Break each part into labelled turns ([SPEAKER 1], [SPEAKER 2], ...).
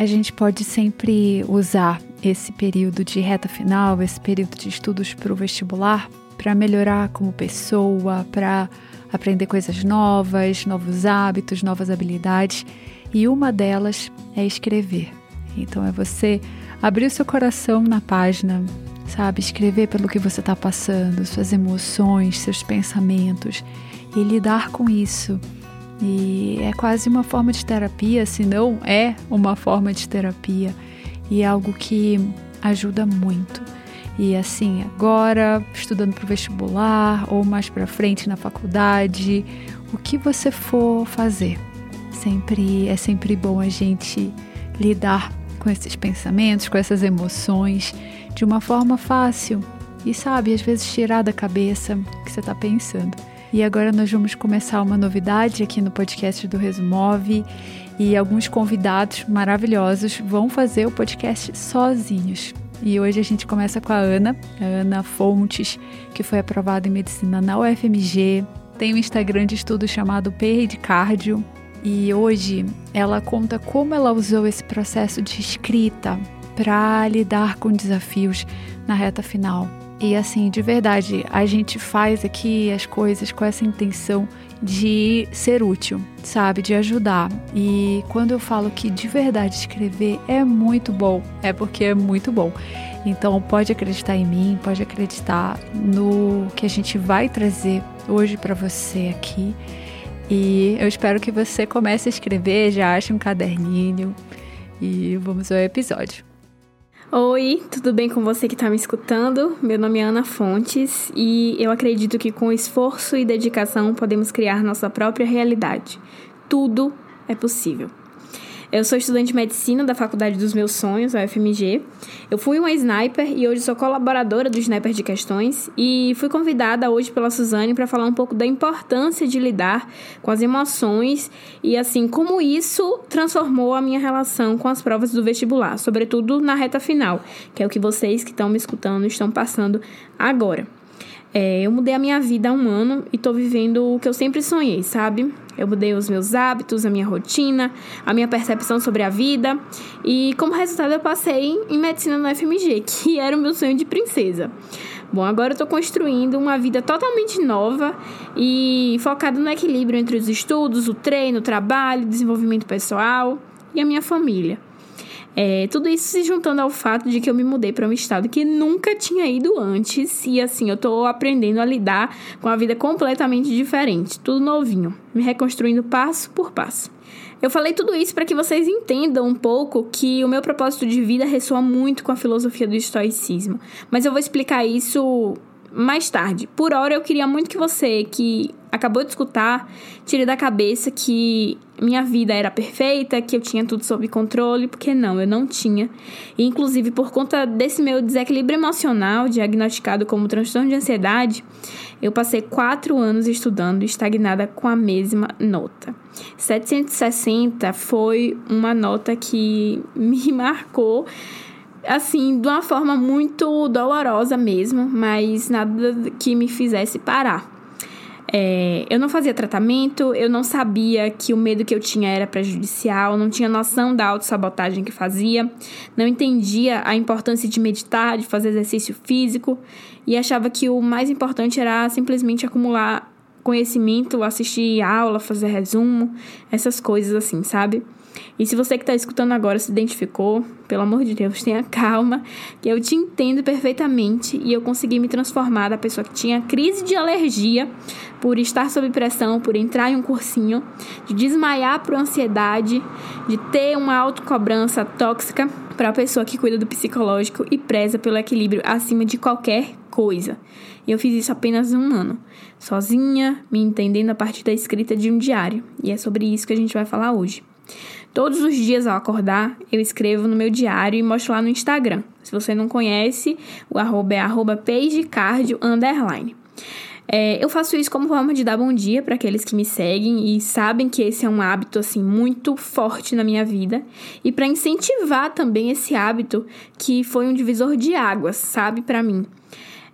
[SPEAKER 1] a gente pode sempre usar esse período de reta final, esse período de estudos para o vestibular, para melhorar como pessoa, para aprender coisas novas, novos hábitos, novas habilidades. E uma delas é escrever. Então é você abrir o seu coração na página, sabe? Escrever pelo que você está passando, suas emoções, seus pensamentos e lidar com isso. E é quase uma forma de terapia, se não é uma forma de terapia, e é algo que ajuda muito. E assim, agora, estudando para o vestibular ou mais para frente na faculdade, o que você for fazer, sempre é sempre bom a gente lidar com esses pensamentos, com essas emoções de uma forma fácil e sabe, às vezes tirar da cabeça o que você está pensando. E agora nós vamos começar uma novidade aqui no podcast do Resumove e alguns convidados maravilhosos vão fazer o podcast sozinhos. E hoje a gente começa com a Ana, a Ana Fontes, que foi aprovada em medicina na UFMG, tem um Instagram de estudo chamado PR de Cardio. E hoje ela conta como ela usou esse processo de escrita para lidar com desafios na reta final. E assim, de verdade, a gente faz aqui as coisas com essa intenção de ser útil, sabe? De ajudar. E quando eu falo que de verdade escrever é muito bom, é porque é muito bom. Então pode acreditar em mim, pode acreditar no que a gente vai trazer hoje para você aqui. E eu espero que você comece a escrever, já ache um caderninho e vamos ao episódio.
[SPEAKER 2] Oi, tudo bem com você que está me escutando? Meu nome é Ana Fontes e eu acredito que com esforço e dedicação podemos criar nossa própria realidade. Tudo é possível. Eu sou estudante de medicina da Faculdade dos Meus Sonhos, a UFMG. Eu fui uma sniper e hoje sou colaboradora do Sniper de Questões e fui convidada hoje pela Suzane para falar um pouco da importância de lidar com as emoções e assim como isso transformou a minha relação com as provas do vestibular, sobretudo na reta final, que é o que vocês que estão me escutando estão passando agora. É, eu mudei a minha vida há um ano e tô vivendo o que eu sempre sonhei, sabe? Eu mudei os meus hábitos, a minha rotina, a minha percepção sobre a vida e, como resultado, eu passei em medicina no FMG, que era o meu sonho de princesa. Bom, agora eu tô construindo uma vida totalmente nova e focada no equilíbrio entre os estudos, o treino, o trabalho, desenvolvimento pessoal e a minha família. É, tudo isso se juntando ao fato de que eu me mudei para um estado que nunca tinha ido antes e assim eu tô aprendendo a lidar com a vida completamente diferente, tudo novinho, me reconstruindo passo por passo. Eu falei tudo isso para que vocês entendam um pouco que o meu propósito de vida ressoa muito com a filosofia do estoicismo, mas eu vou explicar isso mais tarde. Por hora, eu queria muito que você, que acabou de escutar, tire da cabeça que minha vida era perfeita, que eu tinha tudo sob controle, porque não, eu não tinha. E, inclusive, por conta desse meu desequilíbrio emocional, diagnosticado como transtorno de ansiedade, eu passei quatro anos estudando estagnada com a mesma nota. 760 foi uma nota que me marcou assim, de uma forma muito dolorosa mesmo, mas nada que me fizesse parar. É, eu não fazia tratamento, eu não sabia que o medo que eu tinha era prejudicial, não tinha noção da autossabotagem que fazia, não entendia a importância de meditar, de fazer exercício físico e achava que o mais importante era simplesmente acumular conhecimento, assistir aula, fazer resumo, essas coisas assim, sabe? E se você que está escutando agora se identificou, pelo amor de Deus, tenha calma, que eu te entendo perfeitamente e eu consegui me transformar da pessoa que tinha crise de alergia por estar sob pressão, por entrar em um cursinho, de desmaiar por ansiedade, de ter uma autocobrança tóxica para a pessoa que cuida do psicológico e preza pelo equilíbrio acima de qualquer coisa. E eu fiz isso apenas um ano, sozinha, me entendendo a partir da escrita de um diário. E é sobre isso que a gente vai falar hoje. Todos os dias ao acordar, eu escrevo no meu diário e mostro lá no Instagram. Se você não conhece, o arroba é arroba pagecardio underline. É, eu faço isso como forma de dar bom dia para aqueles que me seguem e sabem que esse é um hábito assim muito forte na minha vida e para incentivar também esse hábito que foi um divisor de águas, sabe, para mim.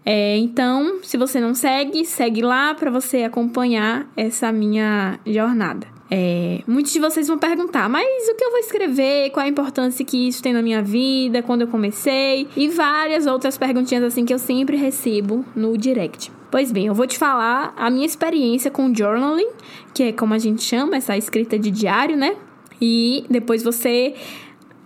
[SPEAKER 2] É, então, se você não segue, segue lá para você acompanhar essa minha jornada. É, muitos de vocês vão perguntar, mas o que eu vou escrever? Qual a importância que isso tem na minha vida? Quando eu comecei? E várias outras perguntinhas assim que eu sempre recebo no direct. Pois bem, eu vou te falar a minha experiência com journaling, que é como a gente chama essa escrita de diário, né? E depois você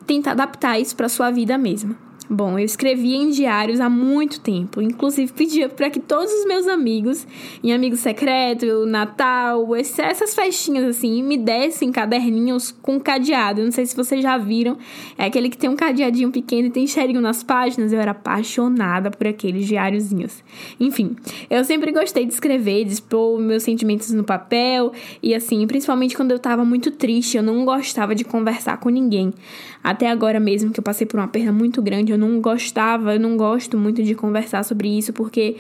[SPEAKER 2] tenta adaptar isso para sua vida mesma. Bom, eu escrevia em diários há muito tempo. Inclusive, pedia para que todos os meus amigos, em Amigo Secreto, Natal, essas festinhas assim, me dessem caderninhos com cadeado. Eu não sei se vocês já viram. É aquele que tem um cadeadinho pequeno e tem cheirinho nas páginas. Eu era apaixonada por aqueles diáriozinhos. Enfim, eu sempre gostei de escrever, de expor meus sentimentos no papel. E assim, principalmente quando eu tava muito triste, eu não gostava de conversar com ninguém. Até agora mesmo, que eu passei por uma perda muito grande, eu não gostava, eu não gosto muito de conversar sobre isso, porque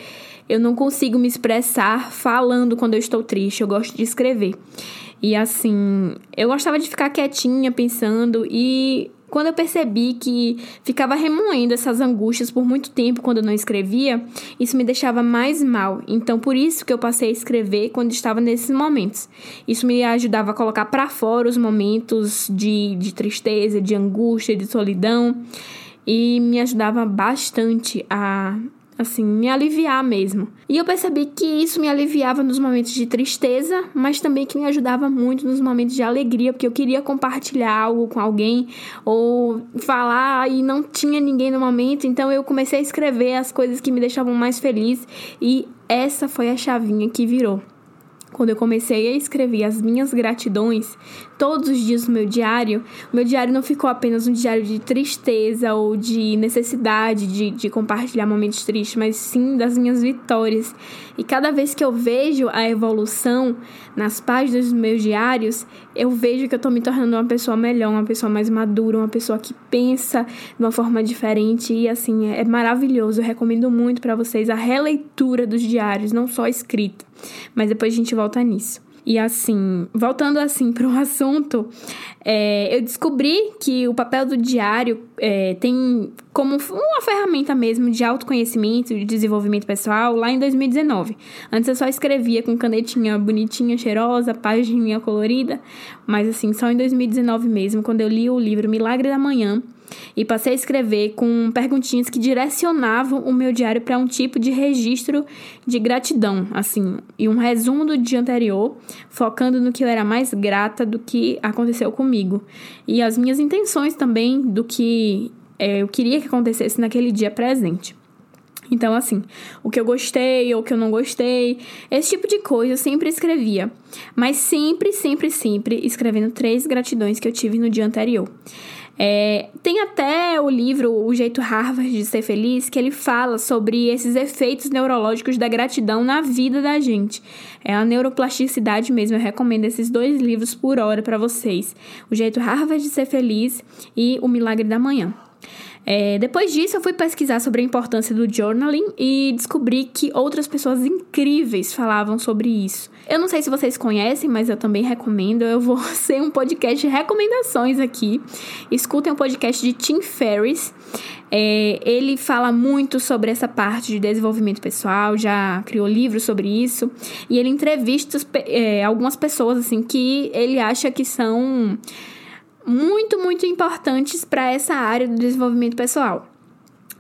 [SPEAKER 2] eu não consigo me expressar falando quando eu estou triste, eu gosto de escrever. E assim, eu gostava de ficar quietinha, pensando, e quando eu percebi que ficava remoendo essas angústias por muito tempo quando eu não escrevia, isso me deixava mais mal. Então, por isso que eu passei a escrever quando estava nesses momentos. Isso me ajudava a colocar para fora os momentos de, de tristeza, de angústia, de solidão e me ajudava bastante a assim, me aliviar mesmo. E eu percebi que isso me aliviava nos momentos de tristeza, mas também que me ajudava muito nos momentos de alegria, porque eu queria compartilhar algo com alguém ou falar e não tinha ninguém no momento, então eu comecei a escrever as coisas que me deixavam mais feliz e essa foi a chavinha que virou. Quando eu comecei a escrever as minhas gratidões todos os dias no meu diário, o meu diário não ficou apenas um diário de tristeza ou de necessidade de, de compartilhar momentos tristes, mas sim das minhas vitórias. E cada vez que eu vejo a evolução nas páginas dos meus diários, eu vejo que eu estou me tornando uma pessoa melhor, uma pessoa mais madura, uma pessoa que pensa de uma forma diferente. E assim, é maravilhoso. Eu recomendo muito para vocês a releitura dos diários, não só escrita. Mas depois a gente volta nisso. E assim, voltando assim para o assunto, é, eu descobri que o papel do diário é, tem como uma ferramenta mesmo de autoconhecimento de desenvolvimento pessoal lá em 2019. Antes eu só escrevia com canetinha bonitinha, cheirosa, página colorida, mas assim, só em 2019 mesmo, quando eu li o livro Milagre da Manhã, e passei a escrever com perguntinhas que direcionavam o meu diário para um tipo de registro de gratidão, assim, e um resumo do dia anterior, focando no que eu era mais grata do que aconteceu comigo e as minhas intenções também do que é, eu queria que acontecesse naquele dia presente. Então, assim, o que eu gostei ou o que eu não gostei, esse tipo de coisa eu sempre escrevia. Mas sempre, sempre, sempre escrevendo três gratidões que eu tive no dia anterior. É, tem até o livro O Jeito Harvard de Ser Feliz, que ele fala sobre esses efeitos neurológicos da gratidão na vida da gente. É a neuroplasticidade mesmo. Eu recomendo esses dois livros por hora para vocês: O Jeito Harvard de Ser Feliz e O Milagre da Manhã. É, depois disso, eu fui pesquisar sobre a importância do journaling e descobri que outras pessoas incríveis falavam sobre isso. Eu não sei se vocês conhecem, mas eu também recomendo. Eu vou ser um podcast de recomendações aqui. Escutem o um podcast de Tim Ferriss. É, ele fala muito sobre essa parte de desenvolvimento pessoal, já criou livros sobre isso. E ele entrevista é, algumas pessoas assim que ele acha que são muito, muito importantes para essa área do desenvolvimento pessoal.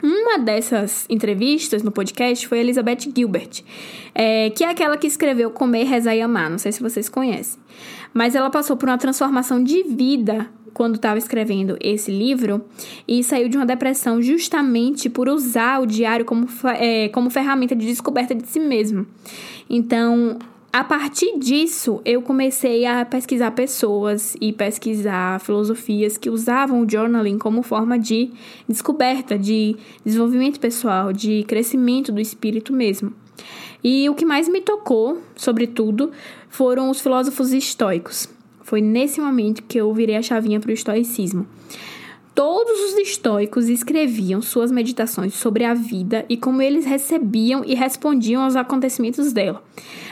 [SPEAKER 2] Uma dessas entrevistas no podcast foi Elizabeth Gilbert, é, que é aquela que escreveu Comer, Rezar e Amar. Não sei se vocês conhecem. Mas ela passou por uma transformação de vida quando estava escrevendo esse livro e saiu de uma depressão justamente por usar o diário como, é, como ferramenta de descoberta de si mesmo. Então, a partir disso, eu comecei a pesquisar pessoas e pesquisar filosofias que usavam o journaling como forma de descoberta, de desenvolvimento pessoal, de crescimento do espírito mesmo. E o que mais me tocou, sobretudo, foram os filósofos estoicos. Foi nesse momento que eu virei a chavinha para o estoicismo. Todos os estoicos escreviam suas meditações sobre a vida e como eles recebiam e respondiam aos acontecimentos dela.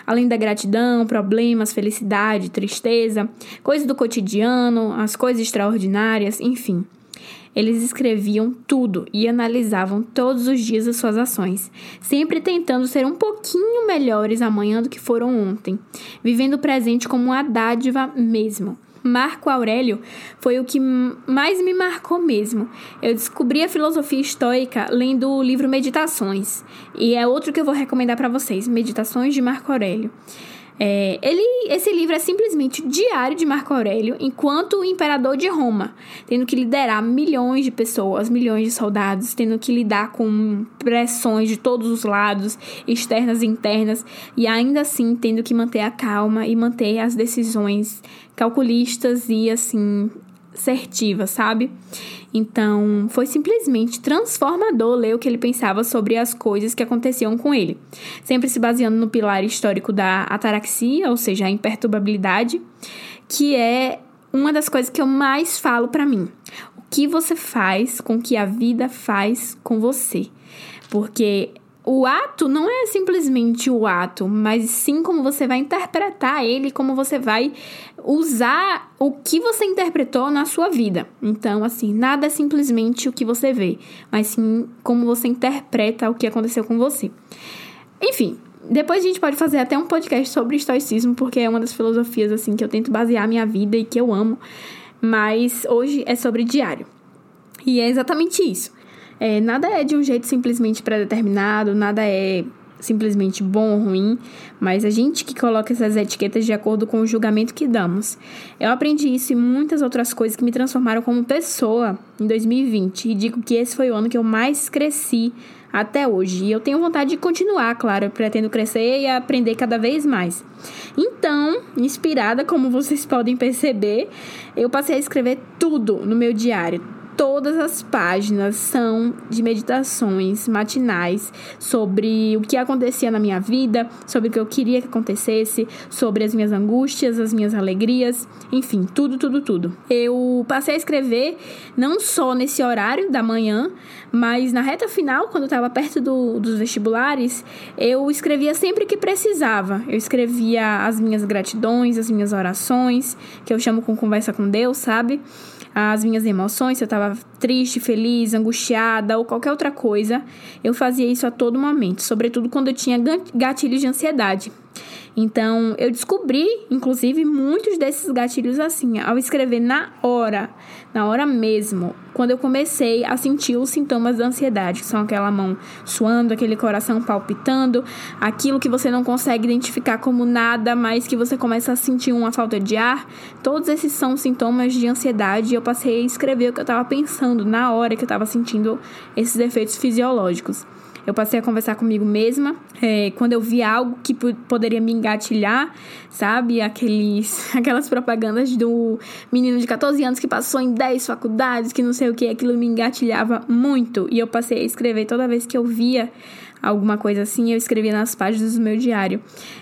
[SPEAKER 2] Além da gratidão, problemas, felicidade, tristeza, coisas do cotidiano, as coisas extraordinárias, enfim. Eles escreviam tudo e analisavam todos os dias as suas ações, sempre tentando ser um pouquinho melhores amanhã do que foram ontem, vivendo o presente como uma dádiva mesmo. Marco Aurélio foi o que mais me marcou mesmo. Eu descobri a filosofia estoica lendo o livro Meditações, e é outro que eu vou recomendar para vocês, Meditações de Marco Aurélio. É, ele, esse livro é simplesmente o diário de Marco Aurélio enquanto imperador de Roma, tendo que liderar milhões de pessoas, milhões de soldados, tendo que lidar com pressões de todos os lados, externas e internas, e ainda assim tendo que manter a calma e manter as decisões calculistas e assim assertiva, sabe? Então, foi simplesmente transformador ler o que ele pensava sobre as coisas que aconteciam com ele, sempre se baseando no pilar histórico da ataraxia, ou seja, a imperturbabilidade, que é uma das coisas que eu mais falo para mim. O que você faz com que a vida faz com você? Porque o ato não é simplesmente o ato, mas sim como você vai interpretar ele, como você vai usar o que você interpretou na sua vida. Então, assim, nada é simplesmente o que você vê, mas sim como você interpreta o que aconteceu com você. Enfim, depois a gente pode fazer até um podcast sobre estoicismo, porque é uma das filosofias assim que eu tento basear minha vida e que eu amo. Mas hoje é sobre diário. E é exatamente isso. É, nada é de um jeito simplesmente pré-determinado, nada é simplesmente bom ou ruim, mas a gente que coloca essas etiquetas de acordo com o julgamento que damos. Eu aprendi isso e muitas outras coisas que me transformaram como pessoa em 2020 e digo que esse foi o ano que eu mais cresci até hoje. E eu tenho vontade de continuar, claro, eu pretendo crescer e aprender cada vez mais. Então, inspirada, como vocês podem perceber, eu passei a escrever tudo no meu diário todas as páginas são de meditações matinais sobre o que acontecia na minha vida, sobre o que eu queria que acontecesse, sobre as minhas angústias, as minhas alegrias, enfim, tudo, tudo, tudo. Eu passei a escrever não só nesse horário da manhã, mas na reta final, quando eu estava perto do, dos vestibulares, eu escrevia sempre que precisava. Eu escrevia as minhas gratidões, as minhas orações, que eu chamo com conversa com Deus, sabe? As minhas emoções, se eu estava triste, feliz, angustiada ou qualquer outra coisa, eu fazia isso a todo momento, sobretudo quando eu tinha gatilhos de ansiedade. Então, eu descobri, inclusive, muitos desses gatilhos assim, ao escrever na hora, na hora mesmo, quando eu comecei a sentir os sintomas da ansiedade, que são aquela mão suando, aquele coração palpitando, aquilo que você não consegue identificar como nada, mas que você começa a sentir uma falta de ar. Todos esses são sintomas de ansiedade e eu passei a escrever o que eu estava pensando na hora que eu estava sentindo esses efeitos fisiológicos. Eu passei a conversar comigo mesma. É, quando eu vi algo que poderia me engatilhar, sabe? Aqueles, aquelas propagandas do menino de 14 anos que passou em 10 faculdades, que não sei o que, aquilo me engatilhava muito. E eu passei a escrever toda vez que eu via alguma coisa assim, eu escrevi nas páginas do meu diário.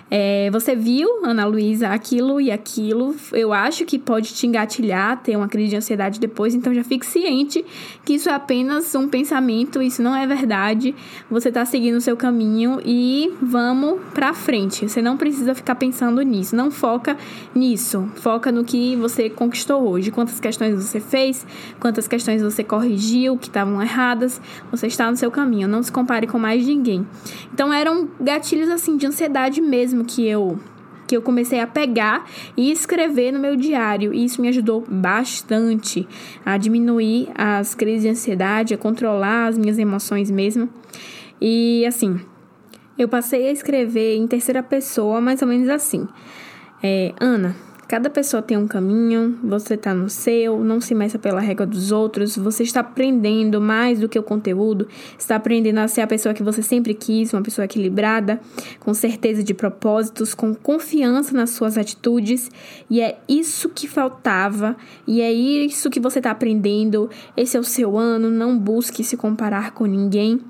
[SPEAKER 2] É, você viu, Ana Luísa, aquilo e aquilo, eu acho que pode te engatilhar, ter uma crise de ansiedade depois, então já fique ciente que isso é apenas um pensamento, isso não é verdade. Você está seguindo o seu caminho e vamos pra frente. Você não precisa ficar pensando nisso, não foca nisso. Foca no que você conquistou hoje, quantas questões você fez, quantas questões você corrigiu que estavam erradas. Você está no seu caminho, não se compare com mais ninguém ninguém. Então eram gatilhos assim de ansiedade mesmo que eu que eu comecei a pegar e escrever no meu diário. E isso me ajudou bastante a diminuir as crises de ansiedade, a controlar as minhas emoções mesmo. E assim, eu passei a escrever em terceira pessoa, mais ou menos assim. É, Ana, Cada pessoa tem um caminho, você está no seu, não se meça pela regra dos outros, você está aprendendo mais do que o conteúdo, está aprendendo a ser a pessoa que você sempre quis, uma pessoa equilibrada, com certeza de propósitos, com confiança nas suas atitudes, e é isso que faltava, e é isso que você está aprendendo. Esse é o seu ano, não busque se comparar com ninguém,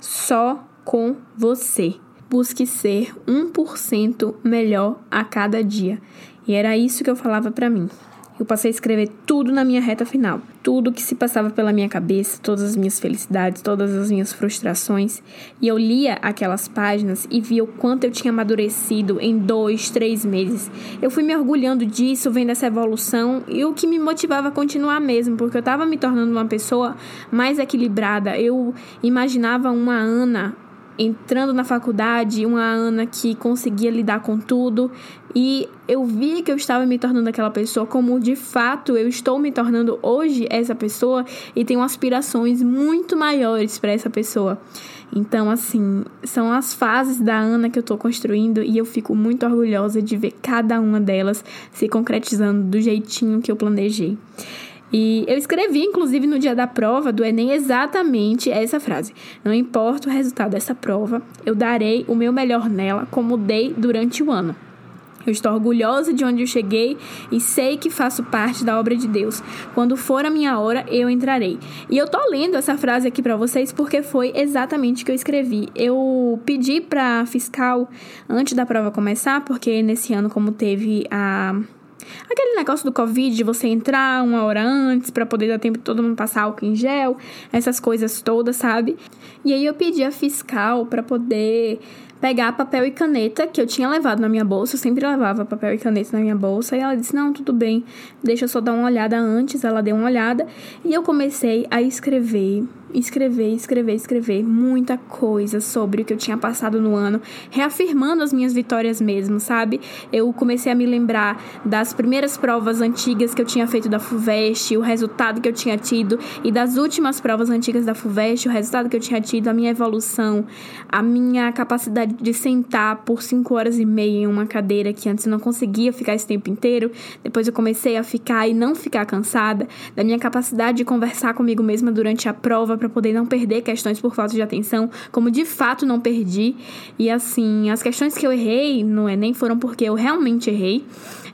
[SPEAKER 2] só com você. Busque ser 1% melhor a cada dia. E era isso que eu falava para mim. Eu passei a escrever tudo na minha reta final. Tudo que se passava pela minha cabeça, todas as minhas felicidades, todas as minhas frustrações. E eu lia aquelas páginas e via o quanto eu tinha amadurecido em dois, três meses. Eu fui me orgulhando disso, vendo essa evolução e o que me motivava a continuar mesmo, porque eu estava me tornando uma pessoa mais equilibrada. Eu imaginava uma Ana entrando na faculdade, uma Ana que conseguia lidar com tudo, e eu vi que eu estava me tornando aquela pessoa como de fato eu estou me tornando hoje essa pessoa e tenho aspirações muito maiores para essa pessoa. Então, assim, são as fases da Ana que eu estou construindo e eu fico muito orgulhosa de ver cada uma delas se concretizando do jeitinho que eu planejei. E eu escrevi, inclusive, no dia da prova do Enem, exatamente essa frase. Não importa o resultado dessa prova, eu darei o meu melhor nela, como dei durante o ano. Eu estou orgulhosa de onde eu cheguei e sei que faço parte da obra de Deus. Quando for a minha hora, eu entrarei. E eu tô lendo essa frase aqui para vocês porque foi exatamente o que eu escrevi. Eu pedi para fiscal antes da prova começar, porque nesse ano como teve a Aquele negócio do Covid, de você entrar uma hora antes para poder dar tempo todo mundo passar álcool em gel, essas coisas todas, sabe? E aí eu pedi a fiscal para poder pegar papel e caneta que eu tinha levado na minha bolsa, eu sempre levava papel e caneta na minha bolsa, e ela disse: "Não, tudo bem, deixa eu só dar uma olhada antes". Ela deu uma olhada e eu comecei a escrever escrever, escrever, escrever muita coisa sobre o que eu tinha passado no ano, reafirmando as minhas vitórias mesmo, sabe? Eu comecei a me lembrar das primeiras provas antigas que eu tinha feito da FUVEST, o resultado que eu tinha tido, e das últimas provas antigas da FUVEST, o resultado que eu tinha tido, a minha evolução, a minha capacidade de sentar por cinco horas e meia em uma cadeira que antes eu não conseguia ficar esse tempo inteiro, depois eu comecei a ficar e não ficar cansada, da minha capacidade de conversar comigo mesma durante a prova para poder não perder questões por falta de atenção, como de fato não perdi. E assim, as questões que eu errei no Enem foram porque eu realmente errei.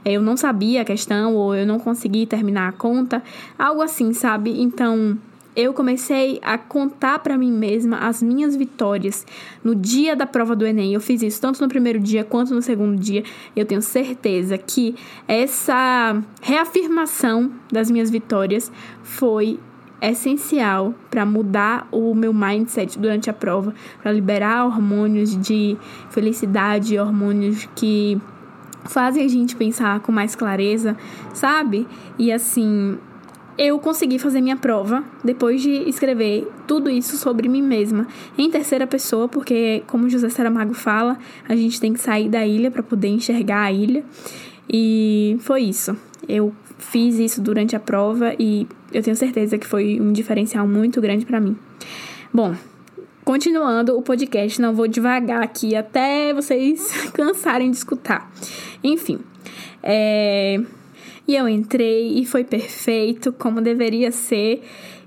[SPEAKER 2] Eu não sabia a questão ou eu não consegui terminar a conta, algo assim, sabe? Então, eu comecei a contar para mim mesma as minhas vitórias no dia da prova do Enem. Eu fiz isso tanto no primeiro dia quanto no segundo dia. Eu tenho certeza que essa reafirmação das minhas vitórias foi essencial para mudar o meu mindset durante a prova, para liberar hormônios de felicidade, hormônios que fazem a gente pensar com mais clareza, sabe? E assim, eu consegui fazer minha prova depois de escrever tudo isso sobre mim mesma em terceira pessoa, porque como José Saramago fala, a gente tem que sair da ilha para poder enxergar a ilha. E foi isso. Eu fiz isso durante a prova e eu tenho certeza que foi um diferencial muito grande para mim. Bom, continuando o podcast, não vou devagar aqui até vocês cansarem de escutar. Enfim, é... e eu entrei e foi perfeito, como deveria ser.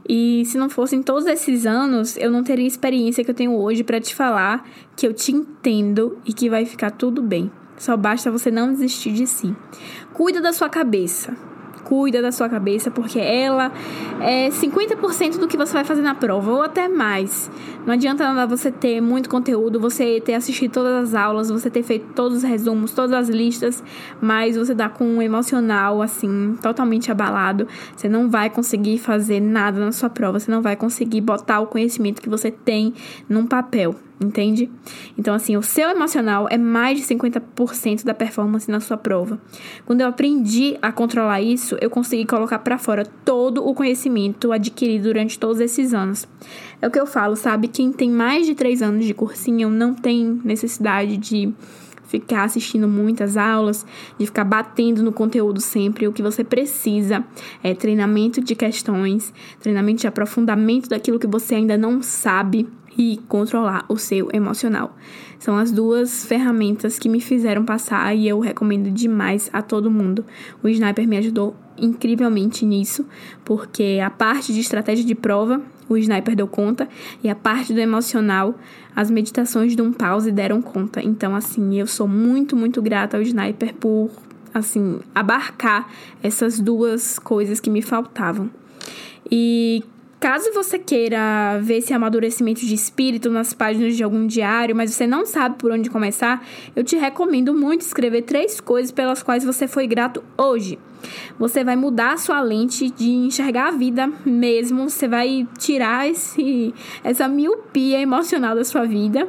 [SPEAKER 2] E se não fossem todos esses anos, eu não teria a experiência que eu tenho hoje para te falar que eu te entendo e que vai ficar tudo bem. Só basta você não desistir de si. Cuida da sua cabeça cuida da sua cabeça, porque ela é 50% do que você vai fazer na prova, ou até mais. Não adianta nada você ter muito conteúdo, você ter assistido todas as aulas, você ter feito todos os resumos, todas as listas, mas você dá com um emocional, assim, totalmente abalado. Você não vai conseguir fazer nada na sua prova, você não vai conseguir botar o conhecimento que você tem num papel entende? Então, assim, o seu emocional é mais de 50% da performance na sua prova. Quando eu aprendi a controlar isso, eu consegui colocar para fora todo o conhecimento adquirido durante todos esses anos. É o que eu falo, sabe? Quem tem mais de 3 anos de cursinho não tem necessidade de ficar assistindo muitas aulas, de ficar batendo no conteúdo sempre. O que você precisa é treinamento de questões, treinamento de aprofundamento daquilo que você ainda não sabe e controlar o seu emocional. São as duas ferramentas que me fizeram passar e eu recomendo demais a todo mundo. O Sniper me ajudou incrivelmente nisso, porque a parte de estratégia de prova, o Sniper deu conta, e a parte do emocional, as meditações de um pause deram conta. Então, assim, eu sou muito, muito grata ao Sniper por, assim, abarcar essas duas coisas que me faltavam. E Caso você queira ver esse amadurecimento de espírito nas páginas de algum diário, mas você não sabe por onde começar, eu te recomendo muito escrever três coisas pelas quais você foi grato hoje. você vai mudar a sua lente de enxergar a vida mesmo, você vai tirar esse, essa miopia emocional da sua vida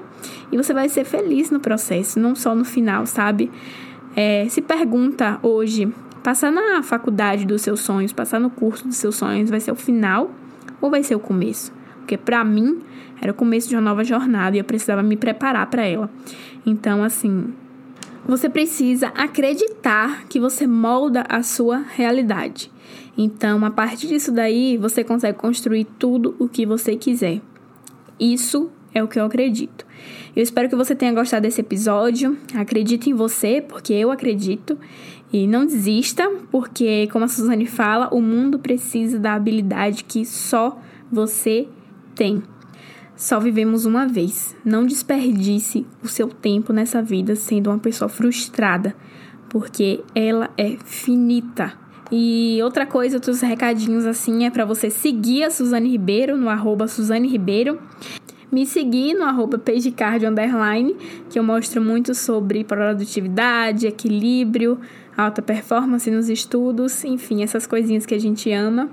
[SPEAKER 2] e você vai ser feliz no processo, não só no final, sabe? É, se pergunta hoje, passar na faculdade dos seus sonhos, passar no curso dos seus sonhos, vai ser o final ou vai ser o começo? Porque para mim era o começo de uma nova jornada e eu precisava me preparar para ela. Então, assim, você precisa acreditar que você molda a sua realidade. Então, a partir disso daí, você consegue construir tudo o que você quiser. Isso é o que eu acredito. Eu espero que você tenha gostado desse episódio. Acredite em você, porque eu acredito. E não desista, porque, como a Suzane fala, o mundo precisa da habilidade que só você tem. Só vivemos uma vez. Não desperdice o seu tempo nessa vida sendo uma pessoa frustrada, porque ela é finita. E outra coisa, outros recadinhos assim, é para você seguir a Suzane Ribeiro no arroba Suzane Ribeiro. Me seguir no arroba underline, que eu mostro muito sobre produtividade, equilíbrio, alta performance nos estudos, enfim, essas coisinhas que a gente ama.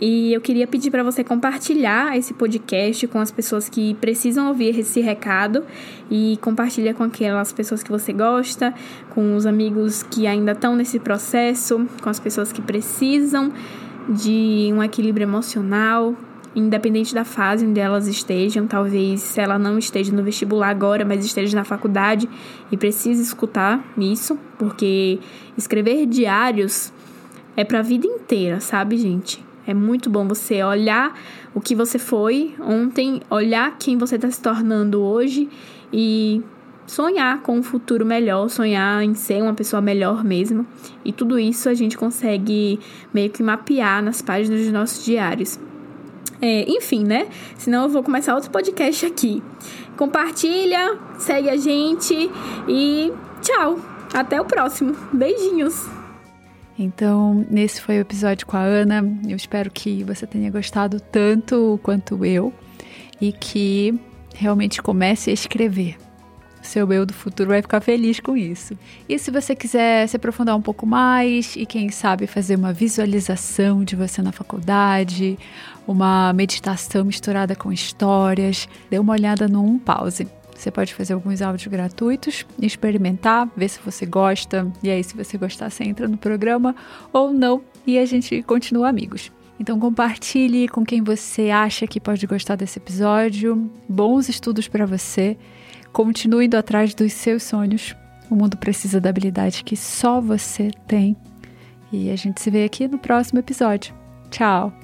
[SPEAKER 2] E eu queria pedir para você compartilhar esse podcast com as pessoas que precisam ouvir esse recado e compartilha com aquelas pessoas que você gosta, com os amigos que ainda estão nesse processo, com as pessoas que precisam de um equilíbrio emocional, independente da fase onde elas estejam, talvez se ela não esteja no vestibular agora, mas esteja na faculdade e precisa escutar isso, porque escrever diários é para a vida inteira, sabe, gente? É muito bom você olhar o que você foi ontem, olhar quem você está se tornando hoje e sonhar com um futuro melhor, sonhar em ser uma pessoa melhor mesmo. E tudo isso a gente consegue meio que mapear nas páginas dos nossos diários. É, enfim, né? Senão eu vou começar outro podcast aqui. Compartilha, segue a gente e tchau. Até o próximo. Beijinhos.
[SPEAKER 1] Então, nesse foi o episódio com a Ana. Eu espero que você tenha gostado tanto quanto eu e que realmente comece a escrever seu eu do futuro vai ficar feliz com isso. E se você quiser se aprofundar um pouco mais e quem sabe fazer uma visualização de você na faculdade, uma meditação misturada com histórias, dê uma olhada no Um Pause. Você pode fazer alguns áudios gratuitos, experimentar, ver se você gosta, e aí se você gostar, você entra no programa ou não, e a gente continua amigos. Então compartilhe com quem você acha que pode gostar desse episódio. Bons estudos para você. Continue indo atrás dos seus sonhos. O mundo precisa da habilidade que só você tem. E a gente se vê aqui no próximo episódio. Tchau!